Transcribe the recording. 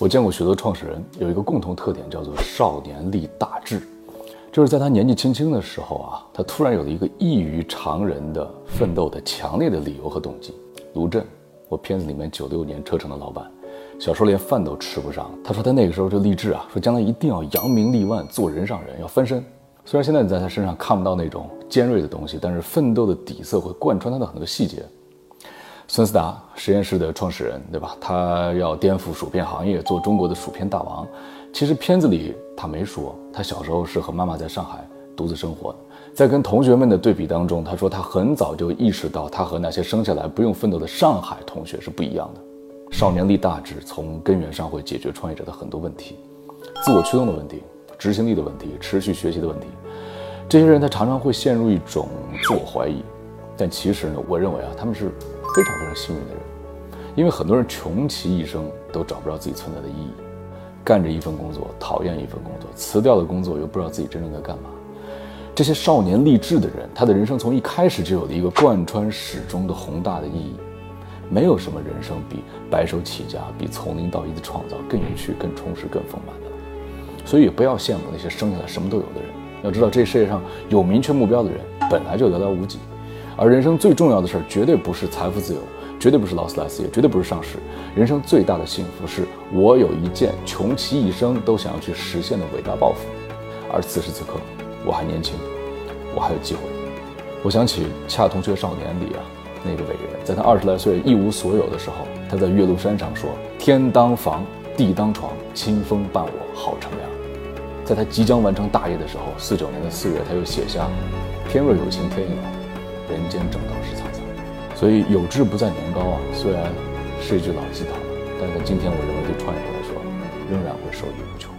我见过许多创始人，有一个共同特点，叫做少年立大志。就是在他年纪轻轻的时候啊，他突然有了一个异于常人的奋斗的强烈的理由和动机。卢震，我片子里面九六年车城的老板，小时候连饭都吃不上。他说他那个时候就立志啊，说将来一定要扬名立万，做人上人，要翻身。虽然现在你在他身上看不到那种尖锐的东西，但是奋斗的底色会贯穿他的很多细节。孙思达实验室的创始人，对吧？他要颠覆薯片行业，做中国的薯片大王。其实片子里他没说，他小时候是和妈妈在上海独自生活。在跟同学们的对比当中，他说他很早就意识到，他和那些生下来不用奋斗的上海同学是不一样的。少年立大志，从根源上会解决创业者的很多问题：自我驱动的问题、执行力的问题、持续学习的问题。这些人他常常会陷入一种自我怀疑，但其实呢，我认为啊，他们是。非常非常幸运的人，因为很多人穷其一生都找不着自己存在的意义，干着一份工作，讨厌一份工作，辞掉了工作又不知道自己真正在干嘛。这些少年励志的人，他的人生从一开始就有了一个贯穿始终的宏大的意义。没有什么人生比白手起家、比从零到一的创造更有趣、更充实、更丰满的了。所以不要羡慕那些生下来什么都有的人，要知道这世界上有明确目标的人本来就寥寥无几。而人生最重要的事儿，绝对不是财富自由，绝对不是劳斯莱斯，也绝对不是上市。人生最大的幸福，是我有一件穷其一生都想要去实现的伟大抱负。而此时此刻，我还年轻，我还有机会。我想起《恰同学少年》里啊，那个伟人，在他二十来岁一无所有的时候，他在岳麓山上说：“天当房，地当床，清风伴我好乘凉。”在他即将完成大业的时候，四九年的四月，他又写下：“天若有情天亦老。”人间正道是沧桑，所以有志不在年高啊。虽然是一句老鸡汤，但是在今天，我认为对创业者来说，仍然会受益无穷。